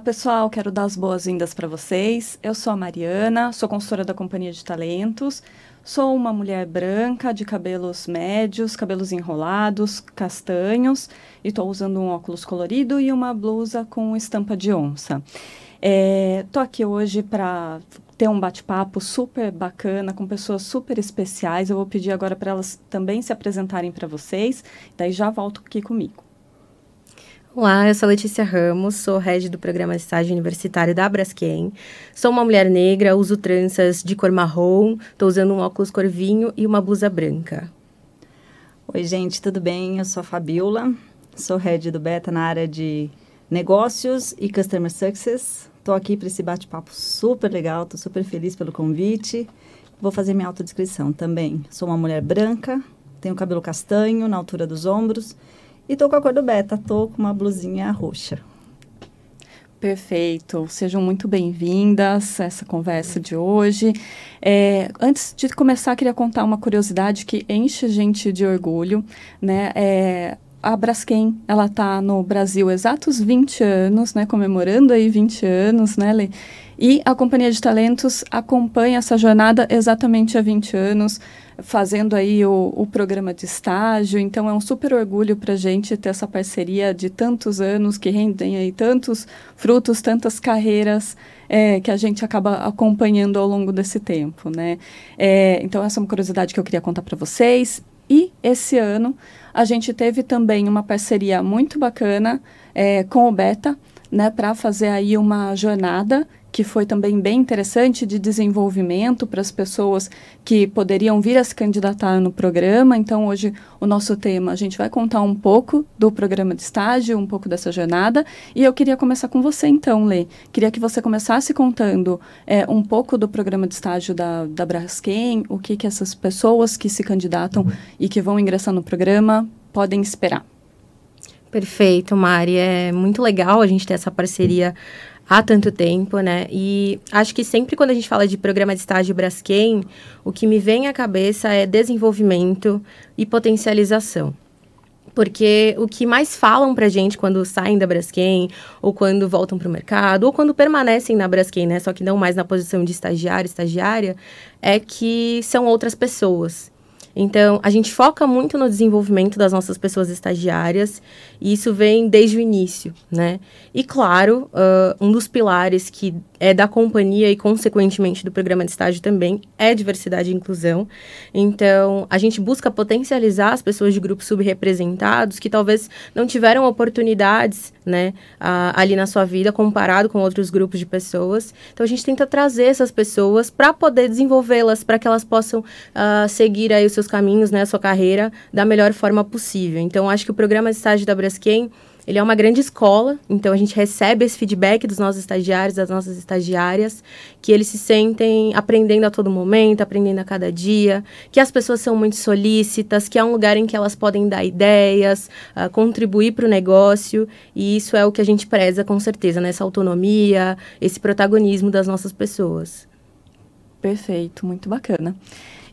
Olá, pessoal. Quero dar as boas-vindas para vocês. Eu sou a Mariana, sou consultora da Companhia de Talentos. Sou uma mulher branca, de cabelos médios, cabelos enrolados, castanhos, e estou usando um óculos colorido e uma blusa com estampa de onça. Estou é, aqui hoje para ter um bate-papo super bacana com pessoas super especiais. Eu vou pedir agora para elas também se apresentarem para vocês, daí já volto aqui comigo. Olá, eu sou Letícia Ramos, sou head do programa de estágio universitário da Braskem. Sou uma mulher negra, uso tranças de cor marrom, estou usando um óculos cor vinho e uma blusa branca. Oi, gente, tudo bem? Eu sou a Fabiola, sou head do Beta na área de negócios e customer success. Estou aqui para esse bate-papo super legal, estou super feliz pelo convite. Vou fazer minha autodescrição também. Sou uma mulher branca, tenho cabelo castanho na altura dos ombros e estou com a cor do beta, estou com uma blusinha roxa. Perfeito. Sejam muito bem-vindas a essa conversa de hoje. É, antes de começar, queria contar uma curiosidade que enche a gente de orgulho. Né? É, a Braskem, ela está no Brasil exatos 20 anos, né, comemorando aí 20 anos, né, Lê? E a Companhia de Talentos acompanha essa jornada exatamente há 20 anos, fazendo aí o, o programa de estágio. Então, é um super orgulho para a gente ter essa parceria de tantos anos que rendem aí tantos frutos, tantas carreiras é, que a gente acaba acompanhando ao longo desse tempo, né? É, então, essa é uma curiosidade que eu queria contar para vocês. E esse ano a gente teve também uma parceria muito bacana é, com o Beta, né, para fazer aí uma jornada que foi também bem interessante de desenvolvimento para as pessoas que poderiam vir a se candidatar no programa. Então, hoje, o nosso tema, a gente vai contar um pouco do programa de estágio, um pouco dessa jornada. E eu queria começar com você, então, Lê. Queria que você começasse contando é, um pouco do programa de estágio da, da Braskem, o que, que essas pessoas que se candidatam e que vão ingressar no programa podem esperar. Perfeito, Mari. É muito legal a gente ter essa parceria há tanto tempo, né? E acho que sempre quando a gente fala de programa de estágio Braskem, o que me vem à cabeça é desenvolvimento e potencialização. Porque o que mais falam pra gente quando saem da Braskem, ou quando voltam para o mercado, ou quando permanecem na Braskem, né? Só que não mais na posição de estagiário, estagiária, é que são outras pessoas. Então, a gente foca muito no desenvolvimento das nossas pessoas estagiárias, e isso vem desde o início, né? E, claro, uh, um dos pilares que é da companhia e, consequentemente, do programa de estágio também é diversidade e inclusão. Então, a gente busca potencializar as pessoas de grupos subrepresentados que talvez não tiveram oportunidades, né, uh, ali na sua vida comparado com outros grupos de pessoas. Então, a gente tenta trazer essas pessoas para poder desenvolvê-las, para que elas possam uh, seguir aí os seus caminhos, né, a sua carreira da melhor forma possível. Então, acho que o programa de estágio da Braskem ele é uma grande escola, então a gente recebe esse feedback dos nossos estagiários, das nossas estagiárias, que eles se sentem aprendendo a todo momento, aprendendo a cada dia, que as pessoas são muito solícitas, que é um lugar em que elas podem dar ideias, uh, contribuir para o negócio, e isso é o que a gente preza com certeza, nessa né? autonomia, esse protagonismo das nossas pessoas. Perfeito, muito bacana.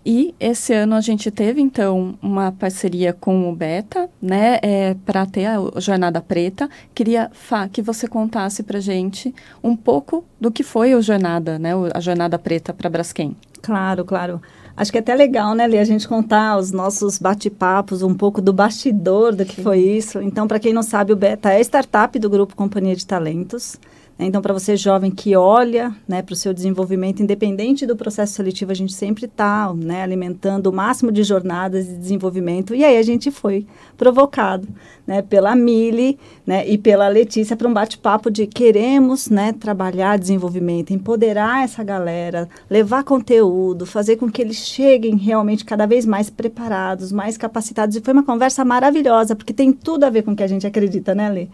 E esse ano a gente teve, então, uma parceria com o Beta, né, é, para ter a Jornada Preta. Queria, Fá, que você contasse para gente um pouco do que foi a Jornada, né, a Jornada Preta para Braskem. Claro, claro. Acho que é até legal, né, Lê, a gente contar os nossos bate-papos, um pouco do bastidor do que Sim. foi isso. Então, para quem não sabe, o Beta é startup do Grupo Companhia de Talentos. Então, para você jovem que olha né, para o seu desenvolvimento, independente do processo seletivo, a gente sempre está né, alimentando o máximo de jornadas de desenvolvimento. E aí a gente foi provocado né, pela Mili né, e pela Letícia para um bate-papo de queremos né, trabalhar desenvolvimento, empoderar essa galera, levar conteúdo, fazer com que eles cheguem realmente cada vez mais preparados, mais capacitados. E foi uma conversa maravilhosa, porque tem tudo a ver com o que a gente acredita, né, Lê?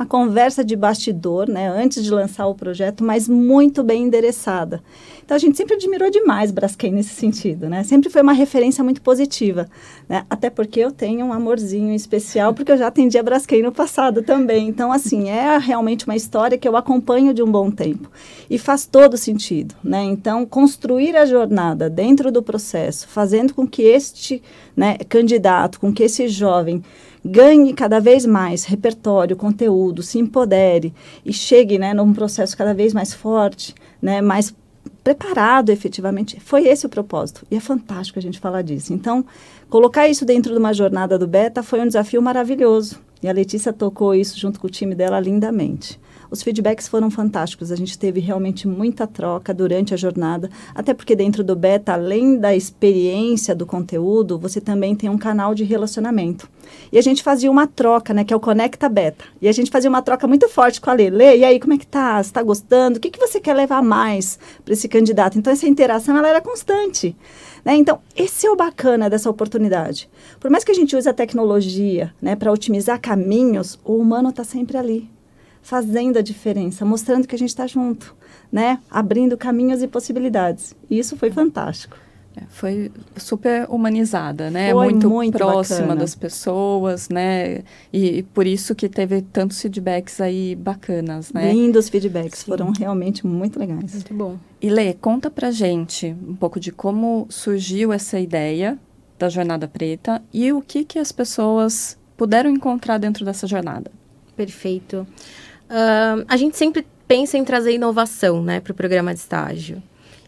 Uma conversa de bastidor, né, antes de de lançar o projeto, mas muito bem endereçada. Então, a gente sempre admirou demais Braskem nesse sentido, né? Sempre foi uma referência muito positiva, né? Até porque eu tenho um amorzinho especial, porque eu já atendi a Braskem no passado também. Então, assim, é realmente uma história que eu acompanho de um bom tempo. E faz todo sentido, né? Então, construir a jornada dentro do processo, fazendo com que este né, candidato, com que esse jovem ganhe cada vez mais repertório, conteúdo, se empodere e chegue né, num processo cada vez mais forte, né, mais preparado efetivamente. Foi esse o propósito. E é fantástico a gente falar disso. Então, colocar isso dentro de uma jornada do Beta foi um desafio maravilhoso. E a Letícia tocou isso junto com o time dela lindamente. Os feedbacks foram fantásticos, a gente teve realmente muita troca durante a jornada, até porque dentro do beta, além da experiência do conteúdo, você também tem um canal de relacionamento. E a gente fazia uma troca, né, que é o Conecta Beta. E a gente fazia uma troca muito forte com a Lele. E aí, como é que tá? Você tá gostando? O que, que você quer levar mais para esse candidato? Então, essa interação, ela era constante. Né? Então, esse é o bacana dessa oportunidade. Por mais que a gente use a tecnologia né, para otimizar caminhos, o humano está sempre ali fazendo a diferença, mostrando que a gente está junto, né? Abrindo caminhos e possibilidades. E isso foi fantástico. É, foi super humanizada, né? Foi muito, muito próxima bacana. das pessoas, né? E, e, por isso que teve tantos feedbacks aí bacanas, né? Lindos feedbacks, Sim. foram realmente muito legais. Muito bom. E Lê, conta pra gente um pouco de como surgiu essa ideia da Jornada Preta e o que que as pessoas puderam encontrar dentro dessa jornada. Perfeito. Uh, a gente sempre pensa em trazer inovação né, para o programa de estágio.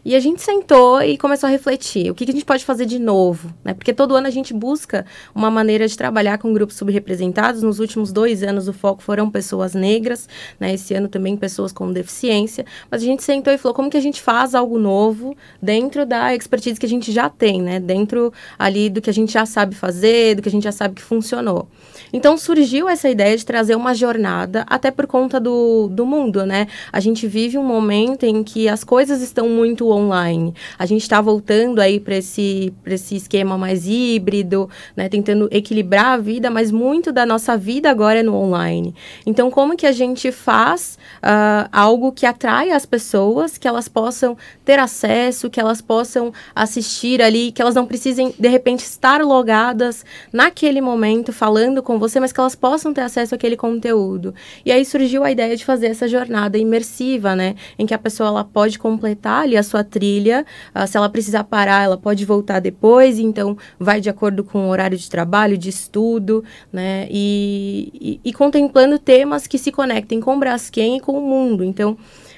E a gente sentou e começou a refletir o que, que, a gente pode fazer de novo, né? Porque todo ano a gente busca uma maneira de trabalhar com grupos subrepresentados. Nos últimos dois anos o foco foram pessoas negras, né? Esse ano também pessoas com deficiência. Mas a gente sentou e falou como que a gente faz algo novo dentro da expertise que a gente já tem, né? Dentro ali do que a gente já sabe fazer, do que a gente já sabe que funcionou. Então surgiu essa ideia de trazer uma jornada, até por conta do, do mundo, né? A gente vive um momento em que as coisas estão muito online. A gente está voltando aí para esse, esse esquema mais híbrido, né? Tentando equilibrar a vida, mas muito da nossa vida agora é no online. Então, como que a gente faz uh, algo que atrai as pessoas, que elas possam ter acesso, que elas possam assistir ali, que elas não precisem, de repente, estar logadas naquele momento falando com você, mas que elas possam ter acesso àquele conteúdo. E aí surgiu a ideia de fazer essa jornada imersiva, né? Em que a pessoa ela pode completar ali a sua trilha. Uh, se ela precisar parar, ela pode voltar depois. Então, vai de acordo com o horário de trabalho, de estudo, né? E, e, e contemplando temas que se conectem com o Braskem e com o mundo. Então,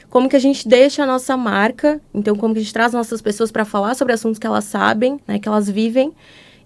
como que a gente deixa a nossa marca, então como que a gente traz nossas pessoas para falar sobre assuntos que elas sabem, né, que elas vivem,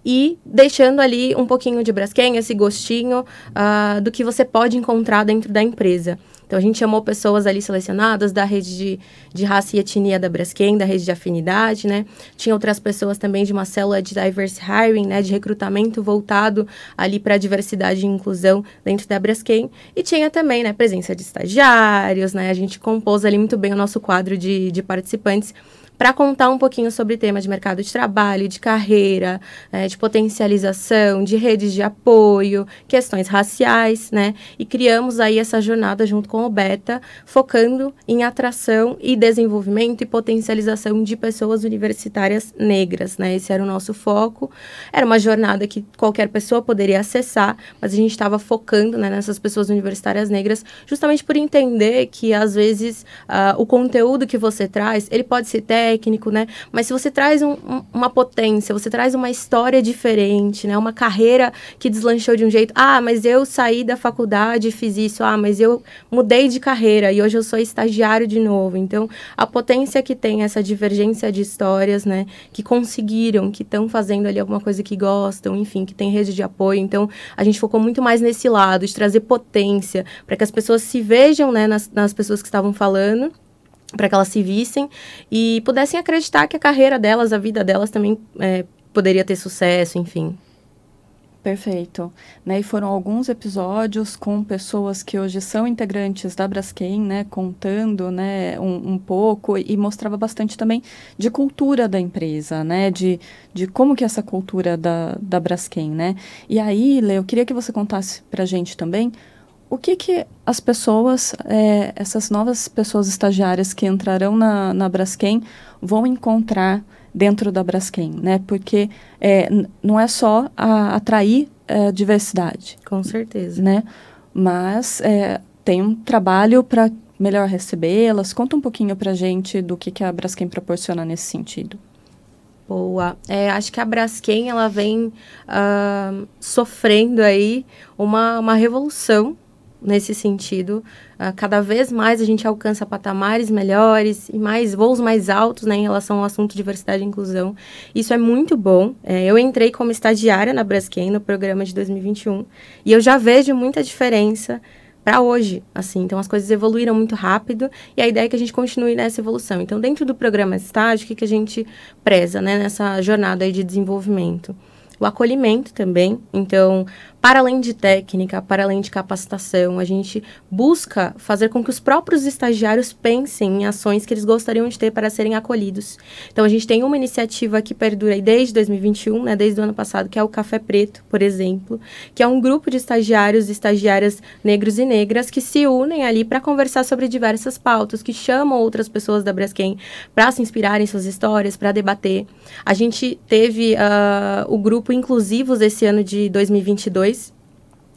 e deixando ali um pouquinho de Braskem, esse gostinho uh, do que você pode encontrar dentro da empresa. Então, a gente chamou pessoas ali selecionadas da rede de, de raça e etnia da Braskem, da rede de afinidade, né? Tinha outras pessoas também de uma célula de diverse hiring, né? De recrutamento voltado ali para a diversidade e inclusão dentro da Braskem. E tinha também, né? Presença de estagiários, né? A gente compôs ali muito bem o nosso quadro de, de participantes para contar um pouquinho sobre temas de mercado de trabalho, de carreira, é, de potencialização, de redes de apoio, questões raciais, né? E criamos aí essa jornada junto com o Beta, focando em atração e desenvolvimento e potencialização de pessoas universitárias negras, né? Esse era o nosso foco. Era uma jornada que qualquer pessoa poderia acessar, mas a gente estava focando né, nessas pessoas universitárias negras, justamente por entender que às vezes uh, o conteúdo que você traz, ele pode ser técnico, técnico, né? Mas se você traz um, um, uma potência, você traz uma história diferente, né? Uma carreira que deslanchou de um jeito. Ah, mas eu saí da faculdade e fiz isso. Ah, mas eu mudei de carreira e hoje eu sou estagiário de novo. Então, a potência que tem essa divergência de histórias, né? Que conseguiram, que estão fazendo ali alguma coisa que gostam, enfim, que tem rede de apoio. Então, a gente focou muito mais nesse lado, de trazer potência, para que as pessoas se vejam, né, nas, nas pessoas que estavam falando para que elas se vissem e pudessem acreditar que a carreira delas, a vida delas também é, poderia ter sucesso, enfim. Perfeito. Né, e foram alguns episódios com pessoas que hoje são integrantes da Braskem, né, contando né, um, um, pouco e mostrava bastante também de cultura da empresa, né, de, de como que é essa cultura da, da Braskem, né. E aí, Lê, eu queria que você contasse para a gente também o que, que as pessoas, é, essas novas pessoas estagiárias que entrarão na, na Braskem vão encontrar dentro da Braskem, né? Porque é, não é só a, atrair é, diversidade. Com certeza. Né? Mas é, tem um trabalho para melhor recebê-las. Conta um pouquinho para a gente do que, que a Braskem proporciona nesse sentido. Boa. É, acho que a Braskem, ela vem uh, sofrendo aí uma, uma revolução nesse sentido. Uh, cada vez mais a gente alcança patamares melhores e mais voos mais altos né, em relação ao assunto diversidade e inclusão. Isso é muito bom. É, eu entrei como estagiária na Braskem no programa de 2021 e eu já vejo muita diferença para hoje, assim. Então as coisas evoluíram muito rápido e a ideia é que a gente continue nessa evolução. Então dentro do programa estágio, o que, que a gente preza, né, nessa jornada aí de desenvolvimento? O acolhimento também. Então, para além de técnica, para além de capacitação, a gente busca fazer com que os próprios estagiários pensem em ações que eles gostariam de ter para serem acolhidos. Então, a gente tem uma iniciativa que perdura desde 2021, né, desde o ano passado, que é o Café Preto, por exemplo, que é um grupo de estagiários e estagiárias negros e negras que se unem ali para conversar sobre diversas pautas, que chamam outras pessoas da Braskem para se inspirarem em suas histórias, para debater. A gente teve uh, o grupo Inclusivos esse ano de 2022,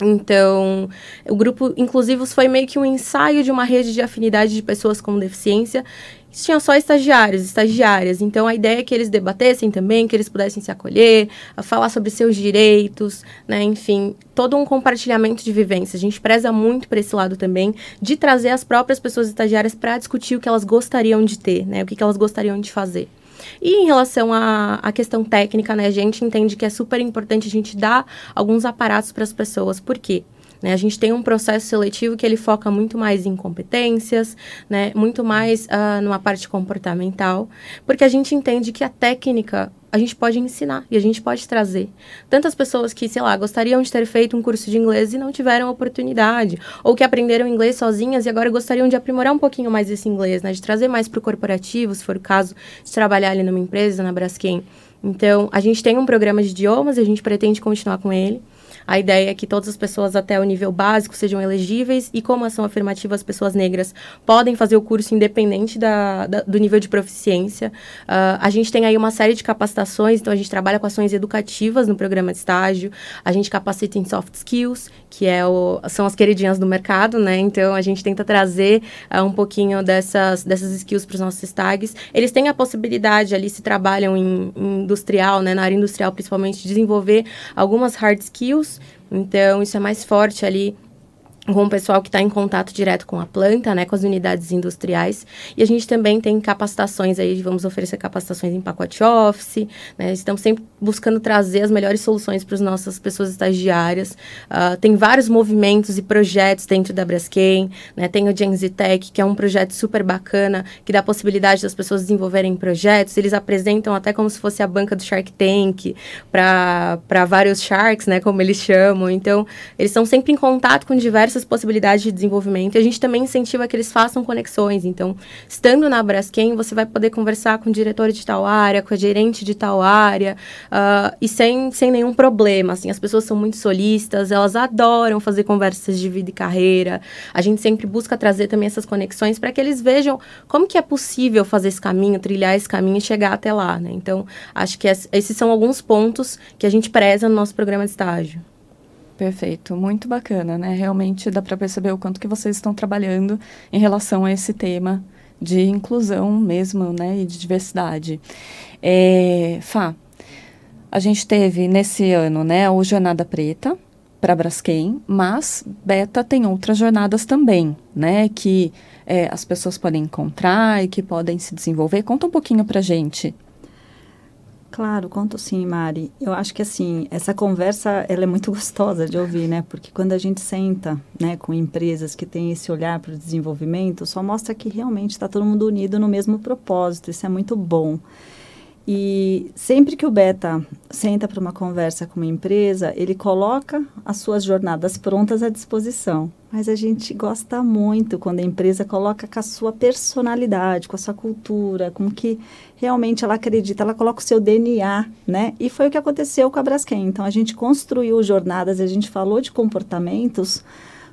então, o grupo Inclusivos foi meio que um ensaio de uma rede de afinidade de pessoas com deficiência. Tinha só estagiários, estagiárias. Então, a ideia é que eles debatessem também, que eles pudessem se acolher, falar sobre seus direitos, né? Enfim, todo um compartilhamento de vivências. A gente preza muito para esse lado também, de trazer as próprias pessoas estagiárias para discutir o que elas gostariam de ter, né? O que, que elas gostariam de fazer. E em relação à, à questão técnica, né, a gente entende que é super importante a gente dar alguns aparatos para as pessoas. Por quê? Né, a gente tem um processo seletivo que ele foca muito mais em competências, né, muito mais uh, numa parte comportamental, porque a gente entende que a técnica a gente pode ensinar e a gente pode trazer. Tantas pessoas que, sei lá, gostariam de ter feito um curso de inglês e não tiveram oportunidade, ou que aprenderam inglês sozinhas e agora gostariam de aprimorar um pouquinho mais esse inglês, né? De trazer mais para o corporativo, se for o caso de trabalhar ali numa empresa, na Braskem. Então, a gente tem um programa de idiomas e a gente pretende continuar com ele. A ideia é que todas as pessoas até o nível básico sejam elegíveis e, como ação afirmativa, as pessoas negras podem fazer o curso independente da, da do nível de proficiência. Uh, a gente tem aí uma série de capacitações, então a gente trabalha com ações educativas no programa de estágio, a gente capacita em soft skills, que é o, são as queridinhas do mercado, né? Então a gente tenta trazer uh, um pouquinho dessas, dessas skills para os nossos stags. Eles têm a possibilidade ali, se trabalham em, em industrial, né, na área industrial principalmente, de desenvolver algumas hard skills então, isso é mais forte ali com o pessoal que está em contato direto com a planta, né, com as unidades industriais. E a gente também tem capacitações aí, vamos oferecer capacitações em pacote office, né, estamos sempre buscando trazer as melhores soluções para as nossas pessoas estagiárias. Uh, tem vários movimentos e projetos dentro da Braskem, né, tem o Genzitech, que é um projeto super bacana, que dá possibilidade das pessoas desenvolverem projetos, eles apresentam até como se fosse a banca do Shark Tank para vários sharks, né, como eles chamam. Então, eles estão sempre em contato com diversos diversas possibilidades de desenvolvimento e a gente também incentiva que eles façam conexões. Então, estando na Braskem, você vai poder conversar com o diretor de tal área, com a gerente de tal área, uh, e sem, sem nenhum problema. Assim, as pessoas são muito solistas, elas adoram fazer conversas de vida e carreira. A gente sempre busca trazer também essas conexões para que eles vejam como que é possível fazer esse caminho, trilhar esse caminho e chegar até lá. Né? Então, acho que esses são alguns pontos que a gente preza no nosso programa de estágio. Perfeito, muito bacana, né? Realmente dá para perceber o quanto que vocês estão trabalhando em relação a esse tema de inclusão mesmo, né, e de diversidade. É, Fá, a gente teve nesse ano, né, o Jornada Preta para Braskem, mas Beta tem outras jornadas também, né, que é, as pessoas podem encontrar e que podem se desenvolver. Conta um pouquinho para gente Claro, conto sim, Mari. Eu acho que assim, essa conversa ela é muito gostosa de ouvir, né? Porque quando a gente senta, né, com empresas que têm esse olhar para o desenvolvimento, só mostra que realmente está todo mundo unido no mesmo propósito. Isso é muito bom. E sempre que o Beta senta para uma conversa com uma empresa, ele coloca as suas jornadas prontas à disposição. Mas a gente gosta muito quando a empresa coloca com a sua personalidade, com a sua cultura, com que realmente ela acredita, ela coloca o seu DNA, né? E foi o que aconteceu com a Braskem. Então a gente construiu jornadas, a gente falou de comportamentos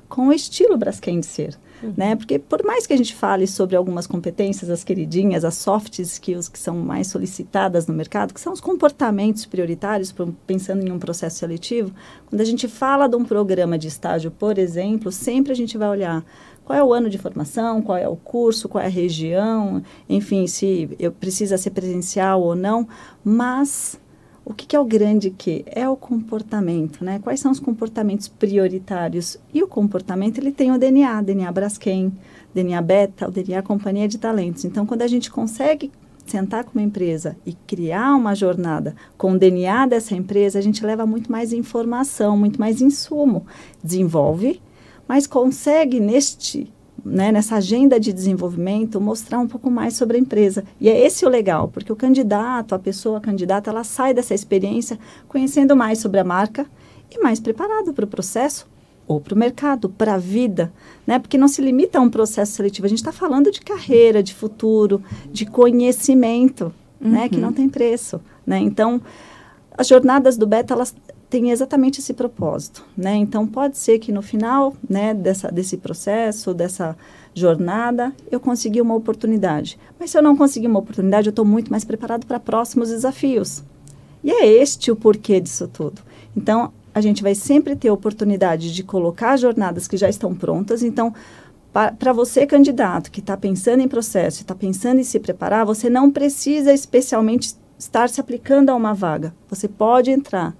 com o estilo Braskem de ser. Uhum. né? Porque por mais que a gente fale sobre algumas competências, as queridinhas, as soft skills que são mais solicitadas no mercado, que são os comportamentos prioritários, pensando em um processo seletivo, quando a gente fala de um programa de estágio, por exemplo, sempre a gente vai olhar qual é o ano de formação, qual é o curso, qual é a região, enfim, se eu precisa ser presencial ou não, mas o que, que, é o grande que? É o comportamento, né? Quais são os comportamentos prioritários? E o comportamento, ele tem o DNA, DNA Braskem, DNA Beta, o DNA Companhia de Talentos. Então, quando a gente consegue sentar com uma empresa e criar uma jornada com o DNA dessa empresa, a gente leva muito mais informação, muito mais insumo. Desenvolve, mas consegue neste né, nessa agenda de desenvolvimento, mostrar um pouco mais sobre a empresa. E é esse o legal, porque o candidato, a pessoa candidata, ela sai dessa experiência conhecendo mais sobre a marca e mais preparado para o processo ou para o mercado, para a vida, né? Porque não se limita a um processo seletivo. A gente está falando de carreira, de futuro, de conhecimento, uhum. né? Que não uhum. tem preço, né? Então, as jornadas do Beta, elas tem exatamente esse propósito, né? Então pode ser que no final, né, dessa, desse processo, dessa jornada, eu consegui uma oportunidade. Mas se eu não conseguir uma oportunidade, eu estou muito mais preparado para próximos desafios. E é este o porquê disso tudo. Então a gente vai sempre ter oportunidade de colocar jornadas que já estão prontas. Então para você, candidato, que está pensando em processo, está pensando em se preparar, você não precisa especialmente estar se aplicando a uma vaga. Você pode entrar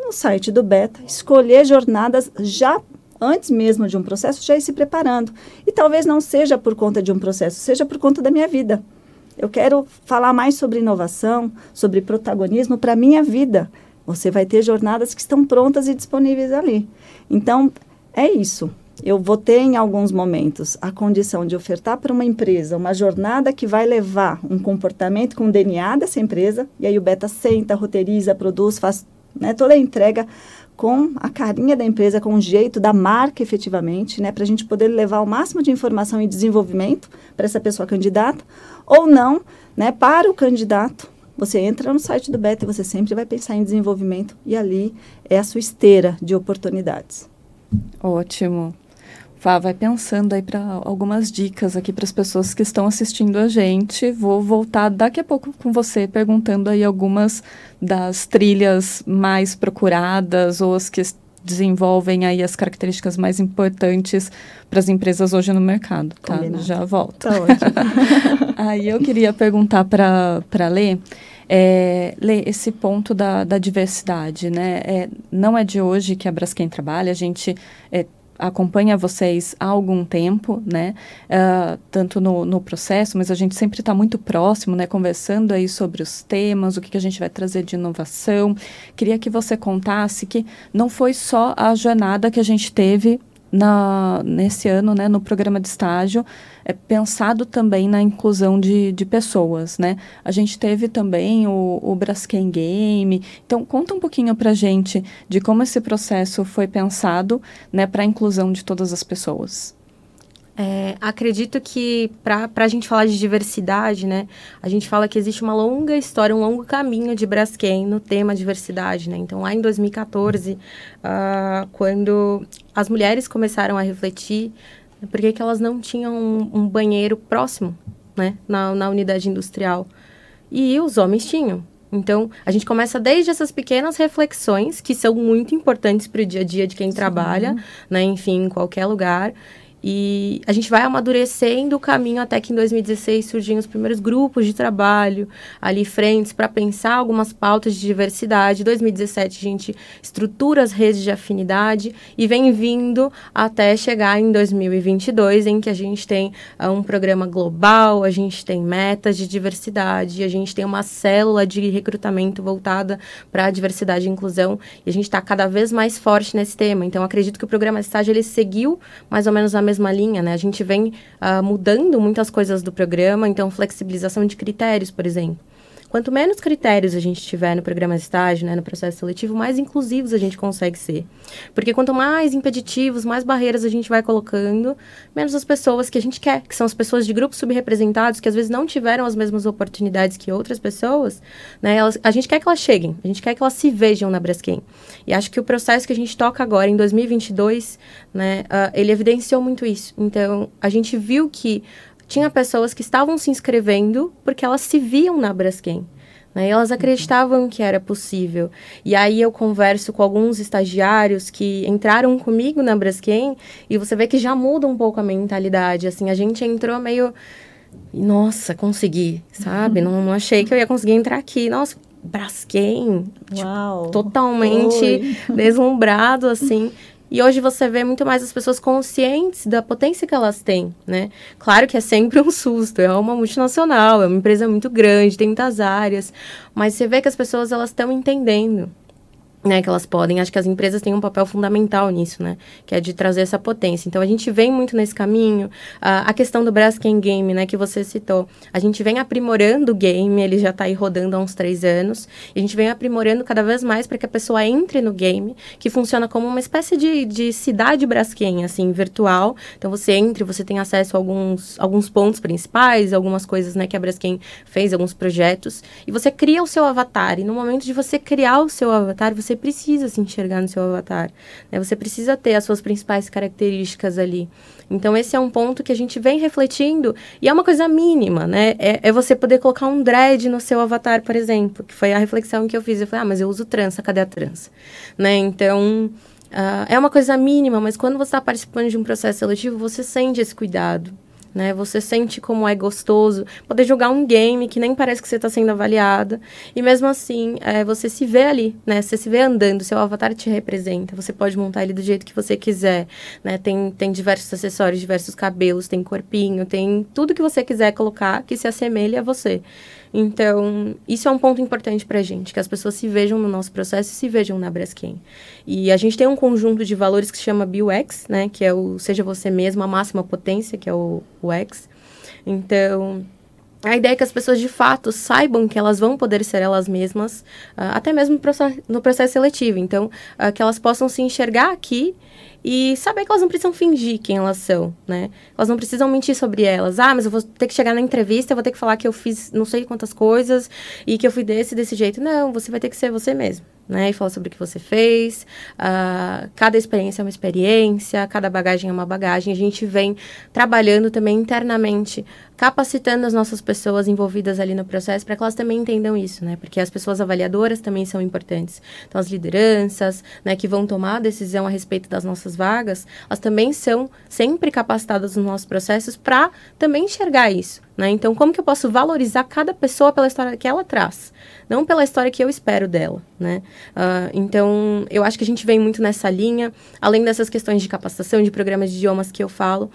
no site do Beta, escolher jornadas já antes mesmo de um processo, já ir se preparando. E talvez não seja por conta de um processo, seja por conta da minha vida. Eu quero falar mais sobre inovação, sobre protagonismo para a minha vida. Você vai ter jornadas que estão prontas e disponíveis ali. Então, é isso. Eu vou ter em alguns momentos a condição de ofertar para uma empresa uma jornada que vai levar um comportamento com o DNA dessa empresa, e aí o Beta senta, roteiriza, produz, faz né, toda a entrega com a carinha da empresa, com o jeito da marca efetivamente, né, para a gente poder levar o máximo de informação e desenvolvimento para essa pessoa candidata, ou não, né, para o candidato. Você entra no site do Beta e você sempre vai pensar em desenvolvimento e ali é a sua esteira de oportunidades. Ótimo. Vá, vai pensando aí para algumas dicas aqui para as pessoas que estão assistindo a gente. Vou voltar daqui a pouco com você perguntando aí algumas das trilhas mais procuradas ou as que desenvolvem aí as características mais importantes para as empresas hoje no mercado, tá? Combinado. Já volto. Tá aí eu queria perguntar para para Lê, é, Lê, esse ponto da, da diversidade, né? É, não é de hoje que a Braskem trabalha, a gente é, acompanha vocês há algum tempo, né? Uh, tanto no, no processo, mas a gente sempre está muito próximo, né? Conversando aí sobre os temas, o que, que a gente vai trazer de inovação. Queria que você contasse que não foi só a jornada que a gente teve na, nesse ano, né, no programa de estágio, é pensado também na inclusão de, de pessoas, né? A gente teve também o, o Braskem Game. Então, conta um pouquinho para gente de como esse processo foi pensado, né, para a inclusão de todas as pessoas. É, acredito que para a gente falar de diversidade, né, a gente fala que existe uma longa história, um longo caminho de Braskem no tema diversidade, né? Então, lá em 2014, uh, ah, quando as mulheres começaram a refletir por que, que elas não tinham um, um banheiro próximo, né, na, na unidade industrial, e os homens tinham. Então, a gente começa desde essas pequenas reflexões, que são muito importantes para o dia a dia de quem Sim. trabalha, né? Enfim, em qualquer lugar. E a gente vai amadurecendo o caminho até que em 2016 surgiam os primeiros grupos de trabalho, ali frentes para pensar algumas pautas de diversidade. Em 2017 a gente estrutura as redes de afinidade e vem vindo até chegar em 2022 em que a gente tem uh, um programa global, a gente tem metas de diversidade, a gente tem uma célula de recrutamento voltada para a diversidade e inclusão e a gente está cada vez mais forte nesse tema. Então acredito que o programa de estágio ele seguiu mais ou menos a mesma linha, né? A gente vem uh, mudando muitas coisas do programa, então flexibilização de critérios, por exemplo. Quanto menos critérios a gente tiver no programa de estágio, né, no processo seletivo, mais inclusivos a gente consegue ser. Porque quanto mais impeditivos, mais barreiras a gente vai colocando, menos as pessoas que a gente quer, que são as pessoas de grupos subrepresentados, que às vezes não tiveram as mesmas oportunidades que outras pessoas, né, elas, a gente quer que elas cheguem, a gente quer que elas se vejam na Braskem. E acho que o processo que a gente toca agora, em 2022, né, uh, ele evidenciou muito isso. Então, a gente viu que tinha pessoas que estavam se inscrevendo porque elas se viam na Braskem. Né? Elas acreditavam que era possível. E aí eu converso com alguns estagiários que entraram comigo na Braskem e você vê que já muda um pouco a mentalidade. Assim, a gente entrou meio... Nossa, consegui, sabe? Não, não achei que eu ia conseguir entrar aqui. Nossa, Braskem, tipo, totalmente Oi. deslumbrado, assim. E hoje você vê muito mais as pessoas conscientes da potência que elas têm, né? Claro que é sempre um susto, é uma multinacional, é uma empresa muito grande, tem muitas áreas, mas você vê que as pessoas elas estão entendendo né, que elas podem. Acho que as empresas têm um papel fundamental nisso, né, que é de trazer essa potência. Então, a gente vem muito nesse caminho. Uh, a questão do Braskem Game, né, que você citou, a gente vem aprimorando o game, ele já está aí rodando há uns três anos, a gente vem aprimorando cada vez mais para que a pessoa entre no game, que funciona como uma espécie de, de cidade Braskem, assim, virtual. Então, você entra, você tem acesso a alguns, alguns pontos principais, algumas coisas, né, que a Braskem fez, alguns projetos, e você cria o seu avatar, e no momento de você criar o seu avatar, você você precisa se enxergar no seu avatar. Né? Você precisa ter as suas principais características ali. Então, esse é um ponto que a gente vem refletindo, e é uma coisa mínima, né? É, é, você poder colocar um dread no seu avatar, por exemplo, que foi a reflexão que eu fiz. Eu falei, ah, mas eu uso trança, cadê a trança? Né? Então, uh, é uma coisa mínima, mas quando você está participando de um processo seletivo, você sente esse cuidado né? Você sente como é gostoso poder jogar um game que nem parece que você está sendo avaliada. E mesmo assim, é, você se vê ali, né? Você se vê andando, seu avatar te representa. Você pode montar ele do jeito que você quiser, né? Tem, tem diversos acessórios, diversos cabelos, tem corpinho, tem tudo que você quiser colocar que se assemelhe a você. Então, isso é um ponto importante para a gente, que as pessoas se vejam no nosso processo e se vejam na Braskem. E a gente tem um conjunto de valores que se chama BioX, né, que é o Seja Você Mesmo, a máxima potência, que é o, o X. Então, a ideia é que as pessoas de fato saibam que elas vão poder ser elas mesmas, uh, até mesmo no processo seletivo. Então, uh, que elas possam se enxergar aqui e saber que elas não precisam fingir quem elas são, né? Elas não precisam mentir sobre elas. Ah, mas eu vou ter que chegar na entrevista, eu vou ter que falar que eu fiz não sei quantas coisas e que eu fui desse desse jeito. Não, você vai ter que ser você mesmo né? E falar sobre o que você fez. Uh, cada experiência é uma experiência, cada bagagem é uma bagagem. A gente vem trabalhando também internamente, capacitando as nossas pessoas envolvidas ali no processo para que elas também entendam isso, né? Porque as pessoas avaliadoras também são importantes. Então, as lideranças, né, que vão tomar a decisão a respeito das nossas vagas, elas também são sempre capacitadas nos nossos processos para também enxergar isso. Né? Então, como que eu posso valorizar cada pessoa pela história que ela traz, não pela história que eu espero dela, né? Uh, então, eu acho que a gente vem muito nessa linha, além dessas questões de capacitação, de programas de idiomas que eu falo,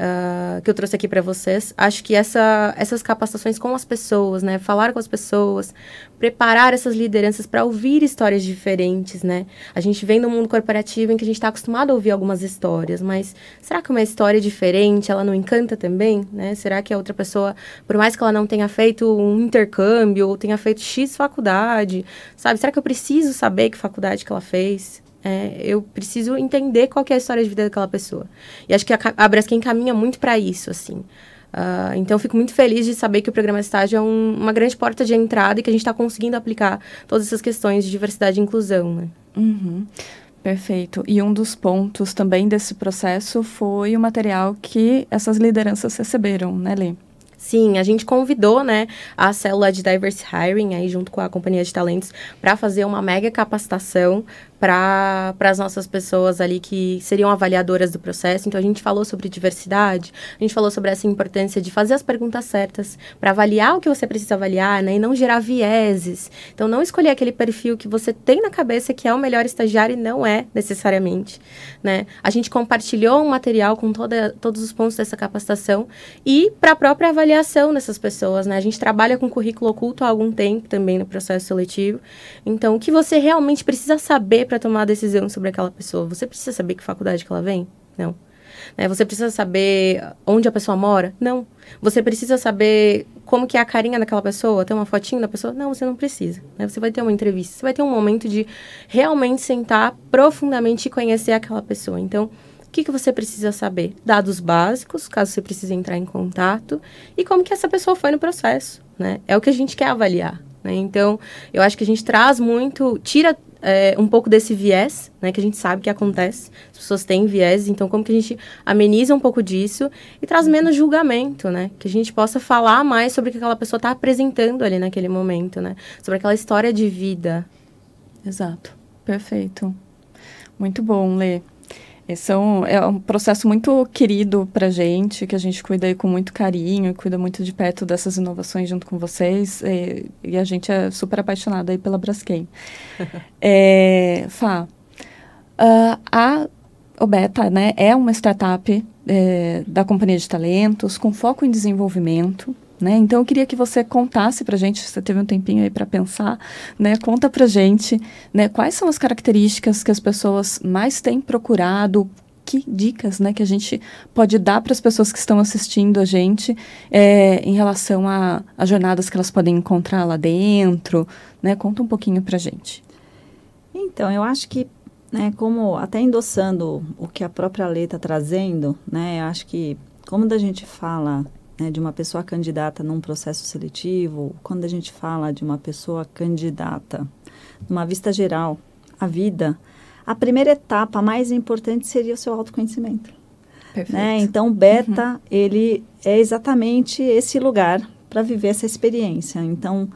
uh, que eu trouxe aqui para vocês. Acho que essa, essas capacitações com as pessoas, né? Falar com as pessoas, preparar essas lideranças para ouvir histórias diferentes, né? A gente vem do mundo corporativo em que a gente está acostumado a ouvir algumas histórias, mas será que uma história diferente, ela não encanta também, né? Será que a outra pessoa, por mais que ela não tenha feito um intercâmbio ou tenha feito X faculdade, sabe? Será que eu preciso saber que faculdade que ela fez? É, eu preciso entender qual é a história de vida daquela pessoa. E acho que a, a Braskem caminha muito para isso, assim. Uh, então, fico muito feliz de saber que o programa estágio é um, uma grande porta de entrada e que a gente está conseguindo aplicar todas essas questões de diversidade e inclusão, né? Uhum. Perfeito. E um dos pontos também desse processo foi o material que essas lideranças receberam, né, Lê? Sim, a gente convidou, né, a célula de Diverse Hiring, aí junto com a companhia de talentos, para fazer uma mega capacitação para as nossas pessoas ali que seriam avaliadoras do processo. Então, a gente falou sobre diversidade, a gente falou sobre essa importância de fazer as perguntas certas para avaliar o que você precisa avaliar, né? E não gerar vieses. Então, não escolher aquele perfil que você tem na cabeça que é o melhor estagiário e não é necessariamente, né? A gente compartilhou um material com toda, todos os pontos dessa capacitação e para a própria avaliação dessas pessoas, né? A gente trabalha com currículo oculto há algum tempo também no processo seletivo. Então, o que você realmente precisa saber para tomar a decisão sobre aquela pessoa. Você precisa saber que faculdade que ela vem? Não. Né? Você precisa saber onde a pessoa mora? Não. Você precisa saber como que é a carinha daquela pessoa, ter uma fotinho da pessoa? Não, você não precisa. Né? Você vai ter uma entrevista, você vai ter um momento de realmente sentar profundamente e conhecer aquela pessoa. Então, o que, que você precisa saber? Dados básicos, caso você precise entrar em contato, e como que essa pessoa foi no processo, né? É o que a gente quer avaliar. Né? Então, eu acho que a gente traz muito, tira é, um pouco desse viés, né, que a gente sabe que acontece, as pessoas têm viés, então como que a gente ameniza um pouco disso e traz menos julgamento, né, que a gente possa falar mais sobre o que aquela pessoa está apresentando ali naquele momento, né, sobre aquela história de vida. Exato, perfeito. Muito bom, Lê. Esse é um, é um processo muito querido para a gente, que a gente cuida aí com muito carinho, cuida muito de perto dessas inovações junto com vocês, e, e a gente é super apaixonado aí pela Braskem. é, Fá, uh, a Obeta né, é uma startup é, da Companhia de Talentos com foco em desenvolvimento, né? Então, eu queria que você contasse para gente, você teve um tempinho aí para pensar, né? conta para gente né? quais são as características que as pessoas mais têm procurado, que dicas né, que a gente pode dar para as pessoas que estão assistindo a gente é, em relação a, a, jornadas que elas podem encontrar lá dentro. Né? Conta um pouquinho para gente. Então, eu acho que, né, como até endossando o que a própria lei está trazendo, né, eu acho que, como da gente fala né, de uma pessoa candidata num processo seletivo, quando a gente fala de uma pessoa candidata numa vista geral, a vida, a primeira etapa mais importante seria o seu autoconhecimento. Né? Então, beta, uhum. ele é exatamente esse lugar para viver essa experiência. Então,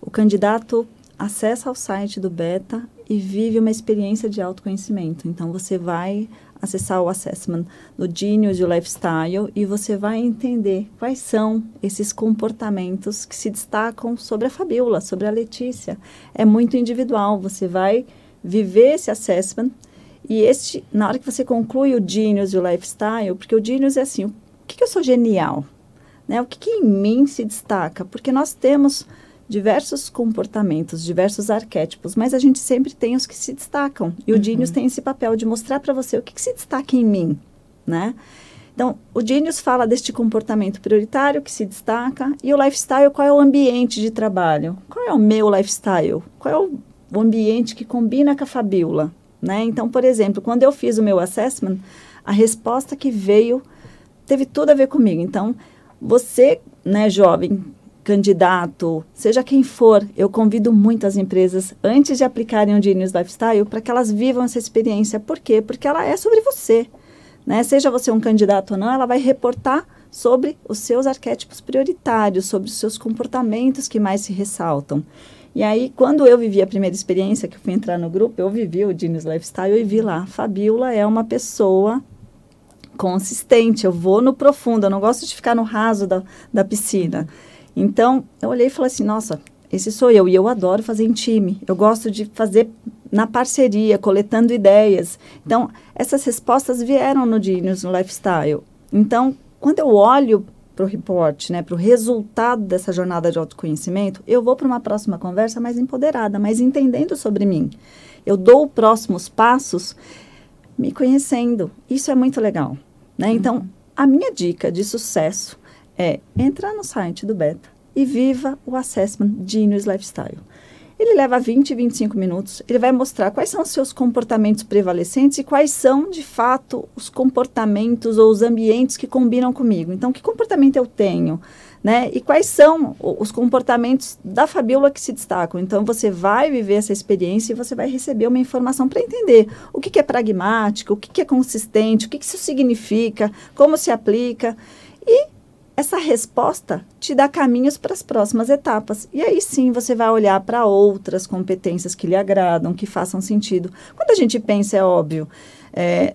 o candidato acessa o site do beta e vive uma experiência de autoconhecimento. Então, você vai acessar o assessment no Genius e o Lifestyle e você vai entender quais são esses comportamentos que se destacam sobre a Fabiola, sobre a Letícia. É muito individual, você vai viver esse assessment e este, na hora que você conclui o Genius e o Lifestyle, porque o Genius é assim, o que, que eu sou genial? Né? O que, que em mim se destaca? Porque nós temos diversos comportamentos, diversos arquétipos, mas a gente sempre tem os que se destacam. E o uhum. Genius tem esse papel de mostrar para você o que, que, se destaca em mim, né? Então, o Genius fala deste comportamento prioritário que se destaca e o lifestyle, qual é o ambiente de trabalho? Qual é o meu lifestyle? Qual é o, o ambiente que combina com a Fabiola, né? Então, por exemplo, quando eu fiz o meu assessment, a resposta que veio teve tudo a ver comigo. Então, você, né, jovem, candidato, seja quem for, eu convido muito as empresas, antes de aplicarem o Genius Lifestyle, para que elas vivam essa experiência. Por quê? Porque ela é sobre você. Né? Seja você um candidato ou não, ela vai reportar sobre os seus arquétipos prioritários, sobre os seus comportamentos que mais se ressaltam. E aí, quando eu vivi a primeira experiência, que eu fui entrar no grupo, eu vivi o Genius Lifestyle e vi lá, Fabiola é uma pessoa consistente, eu vou no profundo, eu não gosto de ficar no raso da, da piscina. Então, eu olhei e falei assim, nossa, esse sou eu. E eu adoro fazer em time. Eu gosto de fazer na parceria, coletando ideias. Então, essas respostas vieram no Genius, no Lifestyle. Então, quando eu olho para o report, né, para o resultado dessa jornada de autoconhecimento, eu vou para uma próxima conversa mais empoderada, mais entendendo sobre mim. Eu dou próximos passos me conhecendo. Isso é muito legal. Né? Então, uhum. a minha dica de sucesso é entrar no site do Beta e viva o Assessment Genius Lifestyle. Ele leva 20, 25 minutos. Ele vai mostrar quais são os seus comportamentos prevalecentes e quais são, de fato, os comportamentos ou os ambientes que combinam comigo. Então, que comportamento eu tenho? Né? E quais são os comportamentos da Fabiola que se destacam? Então, você vai viver essa experiência e você vai receber uma informação para entender o que, que, é pragmático, o que, que é consistente, o que, que isso significa, como se aplica. E essa resposta te dá caminhos para as próximas etapas. E aí sim você vai olhar para outras competências que lhe agradam, que façam sentido. Quando a gente pensa, é óbvio, é,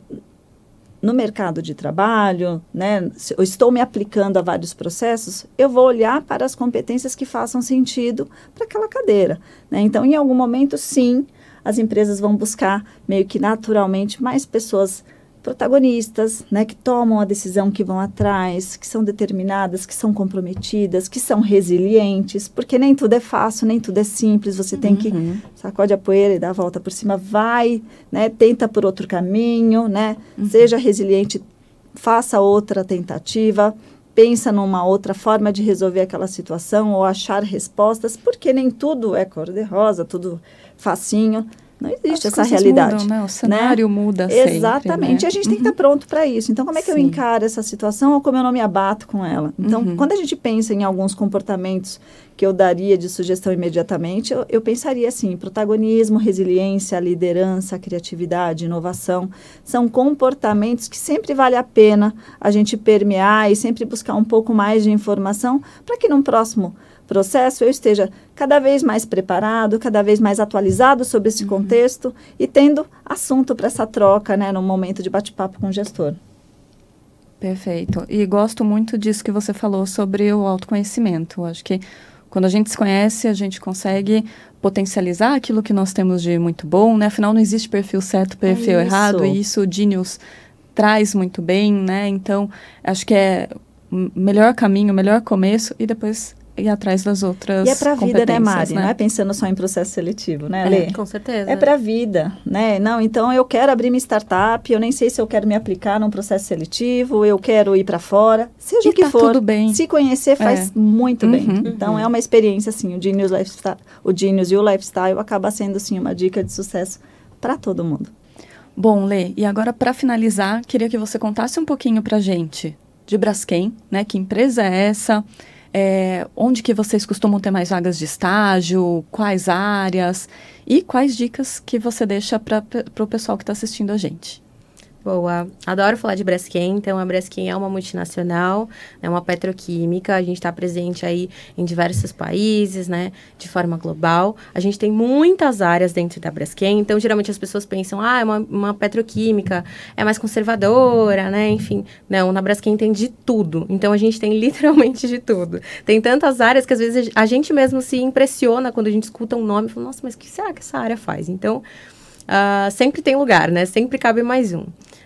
no mercado de trabalho, né, eu estou me aplicando a vários processos, eu vou olhar para as competências que façam sentido para aquela cadeira. Né? Então, em algum momento, sim, as empresas vão buscar meio que naturalmente mais pessoas protagonistas, né, que tomam a decisão, que vão atrás, que são determinadas, que são comprometidas, que são resilientes, porque nem tudo é fácil, nem tudo é simples, você tem que uhum. sacode a poeira e dar a volta por cima, vai, né, tenta por outro caminho, né, uhum. seja resiliente faça outra tentativa, pensa numa outra forma de resolver aquela situação ou achar respostas, porque nem tudo é cor-de-rosa, tudo facinho. Não existe essa realidade. Mudam, né? O cenário né? muda sempre, Exatamente. Né? a gente uhum. tem que estar pronto para isso. Então, como é que Sim. eu encaro essa situação ou como eu não me abato com ela? Então, uhum. quando a gente pensa em alguns comportamentos que eu daria de sugestão imediatamente, eu, eu pensaria assim: protagonismo, resiliência, liderança, criatividade, inovação. São comportamentos que sempre vale a pena a gente permear e sempre buscar um pouco mais de informação para que no próximo processo eu esteja cada vez mais preparado, cada vez mais atualizado sobre esse uhum. contexto e tendo assunto para essa troca, né, no momento de bate-papo com o gestor. Perfeito. E gosto muito disso que você falou sobre o autoconhecimento. Acho que quando a gente se conhece, a gente consegue potencializar aquilo que nós temos de muito bom, né? Afinal, não existe perfil certo, perfil é errado, e isso o Genius traz muito bem, né? Então, acho que é o melhor caminho, o melhor começo, e depois ir atrás das outras E é para a vida, né, Mari? Né? Não é pensando só em processo seletivo, né, Lê? É, com certeza. É para a vida, né? Não, então eu quero abrir minha startup, eu nem sei se eu quero me aplicar num processo seletivo, eu quero ir para fora, seja e o que tá for. tudo bem. Se conhecer faz é. muito uhum, bem. Então uhum. é uma experiência assim, o Genius Lifestyle, o Genius e o Lifestyle acaba sendo assim uma dica de sucesso para todo mundo. Bom, Lê, e agora para finalizar, queria que você contasse um pouquinho para gente de Braskem, né? Que empresa é essa? É, onde que vocês costumam ter mais vagas de estágio, quais áreas e quais dicas que você deixa para o pessoal que está assistindo a gente. Boa. Adoro falar de Braskem. Então, a Braskem é uma multinacional, é uma petroquímica. A gente está presente aí em diversos países, né? De forma global. A gente tem muitas áreas dentro da Braskem. Então, geralmente as pessoas pensam, ah, é uma, uma petroquímica, é mais conservadora, né? Enfim, não. Na Braskem tem de tudo. Então, a gente tem literalmente de tudo. Tem tantas áreas que às vezes a gente mesmo se impressiona quando a gente escuta um nome e fala, nossa, mas o que será que essa área faz? Então, Uh, sempre tem lugar, né? Sempre cabe mais um.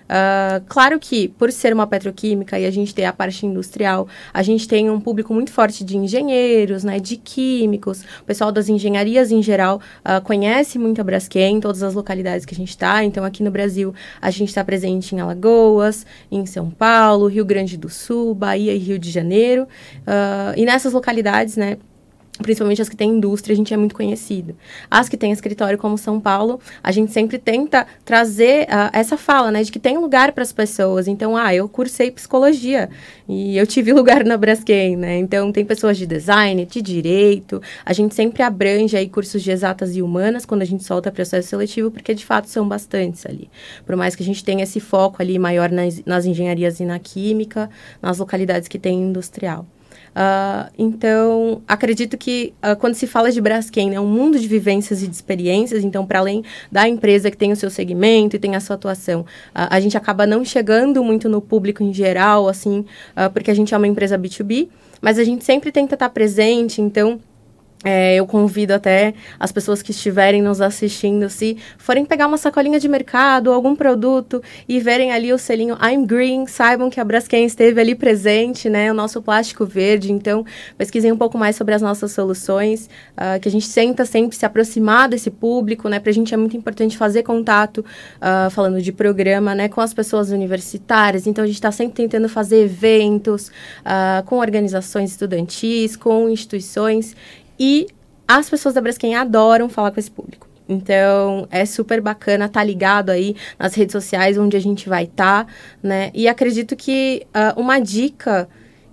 Uh, claro que, por ser uma petroquímica e a gente ter a parte industrial, a gente tem um público muito forte de engenheiros, né, de químicos. O pessoal das engenharias, em geral, uh, conhece muito a Braskem, em todas as localidades que a gente está. Então, aqui no Brasil, a gente está presente em Alagoas, em São Paulo, Rio Grande do Sul, Bahia e Rio de Janeiro. Uh, e nessas localidades, né, principalmente as que têm indústria, a gente é muito conhecido. As que têm escritório, como São Paulo, a gente sempre tenta trazer uh, essa fala, né, de que tem lugar para as pessoas. Então, ah, eu cursei psicologia e eu tive lugar na Braskem, né? Então, tem pessoas de design, de direito. A gente sempre abrange aí cursos de exatas e humanas quando a gente solta processo seletivo, porque de fato são bastantes ali. Por mais que a gente tenha esse foco ali maior nas, nas engenharias e na química, nas localidades que tem industrial. Uh, então, acredito que uh, quando se fala de Braskem, é um mundo de vivências e de experiências. Então, para além da empresa que tem o seu segmento e tem a sua atuação, uh, a gente acaba não chegando muito no público em geral, assim, porque a gente é uma empresa B2B, mas a gente sempre tenta estar presente. Então, é, eu convido até as pessoas que estiverem nos assistindo, se forem pegar uma sacolinha de mercado, algum produto e verem ali o selinho I'm Green, saibam que a Braskem esteve ali presente, né? O nosso plástico verde. Então, pesquisem um pouco mais sobre as nossas soluções, uh, que a gente tenta sempre se aproximar desse público, né? Para a gente é muito importante fazer contato, uh, falando de programa, né? Com as pessoas universitárias. Então, a gente está sempre tentando fazer eventos uh, com organizações estudantis, com instituições. E as pessoas da Braskem adoram falar com esse público. Então, é super bacana estar tá ligado aí nas redes sociais onde a gente vai estar, tá, né? E acredito que uh, uma dica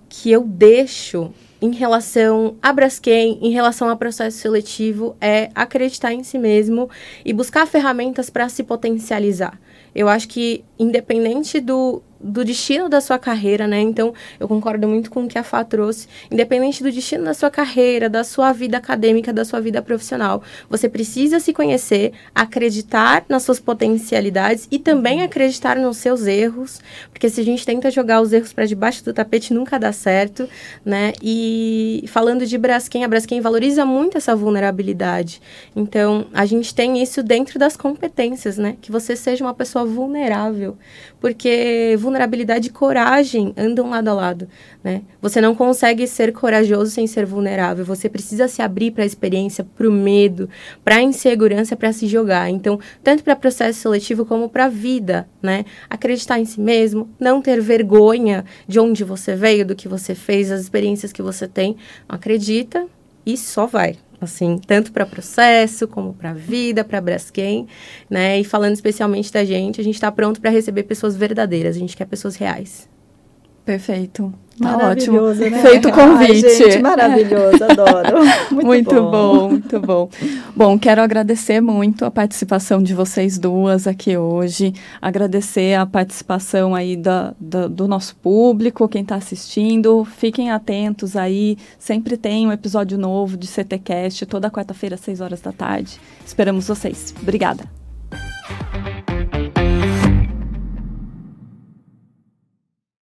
que eu deixo em relação a Braskem, em relação ao processo seletivo, é acreditar em si mesmo e buscar ferramentas para se potencializar. Eu acho que, independente do, do destino da sua carreira, né? Então, eu concordo muito com o que a Fá trouxe. Independente do destino da sua carreira, da sua vida acadêmica, da sua vida profissional, você precisa se conhecer, acreditar nas suas potencialidades e também acreditar nos seus erros, porque se a gente tenta jogar os erros para debaixo do tapete, nunca dá certo, né? E falando de Braskem, a Braskem valoriza muito essa vulnerabilidade. Então, a gente tem isso dentro das competências, né? Que você seja uma pessoa vulnerável, porque vulnerabilidade e coragem andam lado a lado, né? Você não consegue ser corajoso sem ser vulnerável. Você precisa se abrir para a experiência, para o medo, para a insegurança, para se jogar. Então, tanto para processo seletivo como para a vida, né? Acreditar em si mesmo, não ter vergonha de onde você veio, do que você fez, as experiências que você tem. Acredita e só vai assim, tanto para processo como para vida, para Braskem, né? E falando especialmente da gente, a gente está pronto para receber pessoas verdadeiras, a gente quer pessoas reais. Perfeito. Tá ótimo. Né? Feito o convite. Ai, gente, maravilhoso, adoro. Muito, muito bom. bom. muito bom. Bom, quero agradecer muito a participação de vocês duas aqui hoje. Agradecer a participação aí da, da do nosso público, quem está assistindo. Fiquem atentos aí. Sempre tem um episódio novo de CTCast, toda quarta-feira, às 6 horas da tarde. Esperamos vocês. Obrigada.